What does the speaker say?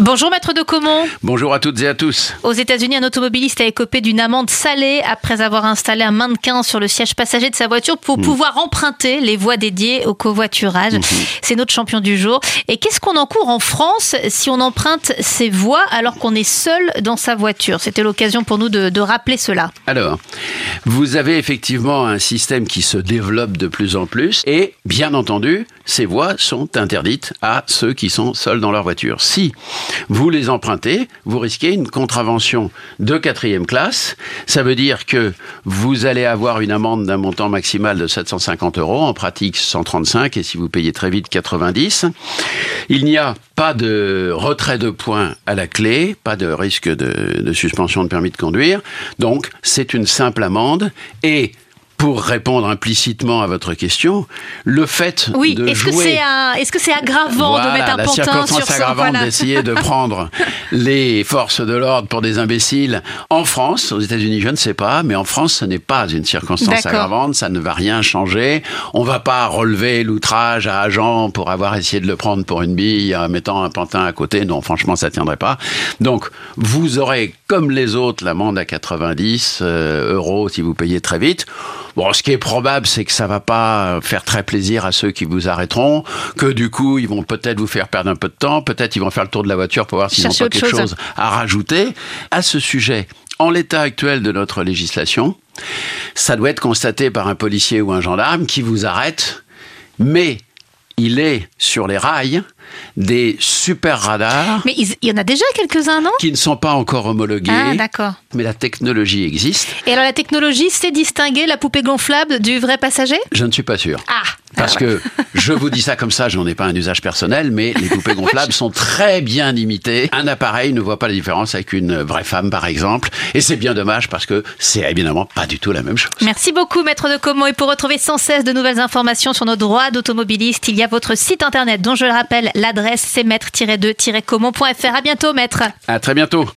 Bonjour maître de Comont. Bonjour à toutes et à tous. Aux États-Unis, un automobiliste a écopé d'une amende salée après avoir installé un mannequin sur le siège passager de sa voiture pour pouvoir emprunter les voies dédiées au covoiturage. C'est notre champion du jour. Et qu'est-ce qu'on encourt en France si on emprunte ces voies alors qu'on est seul dans sa voiture? C'était l'occasion pour nous de, de rappeler cela. Alors, vous avez effectivement un système qui se développe de plus en plus et, bien entendu, ces voies sont interdites à ceux qui sont seuls dans leur voiture. Si vous les empruntez, vous risquez une contravention de quatrième classe. Ça veut dire que vous allez avoir une amende d'un montant maximal de 750 euros, en pratique 135, et si vous payez très vite 90. Il n'y a pas de retrait de points à la clé, pas de risque de, de suspension de permis de conduire. Donc, c'est une simple amende et pour répondre implicitement à votre question, le fait Oui, de est-ce que jouer... c'est un- est-ce que c'est aggravant Voilà, de mettre un la pantin sur son aggravante voilà. d'essayer de prendre les forces de l'ordre pour des imbéciles. En France, aux États-Unis, je ne sais pas, mais en France, ce n'est pas une circonstance aggravante, ça ne va rien changer. On va pas relever l'outrage à agent pour avoir essayé de le prendre pour une bille en mettant un pantin à côté. Non, franchement, ça tiendrait pas. Donc, vous aurez, comme les autres, l'amende à 90 euh, euros si vous payez très vite. Bon, ce qui est probable, c'est que ça va pas faire très plaisir à ceux qui vous arrêteront, que du coup, ils vont peut-être vous faire perdre un peu de temps, peut-être ils vont faire le tour de la voiture pour voir s'ils Chercher pas quelque chose. chose à rajouter. À ce sujet, en l'état actuel de notre législation, ça doit être constaté par un policier ou un gendarme qui vous arrête, mais il est sur les rails des super radars Mais il y en a déjà quelques-uns, non? qui ne sont pas encore homologués, Ah, d'accord. mais la technologie existe. Et alors la technologie sait distinguer la poupée gonflable du vrai passager? Je ne suis pas sûr. Ah Parce que je vous dis ça comme ça, je n'en ai pas un usage personnel, mais les poupées gonflables sont très bien imitées. Un appareil ne voit pas la différence avec une vraie femme, par exemple. Et c'est bien dommage parce que c'est évidemment pas du tout la même chose. Merci beaucoup, Maître de Comont. Et pour retrouver sans cesse de nouvelles informations sur nos droits d'automobiliste, il y a votre site internet dont je le rappelle, l'adresse c'est maître-2-comont.fr. À bientôt, Maître. À très bientôt.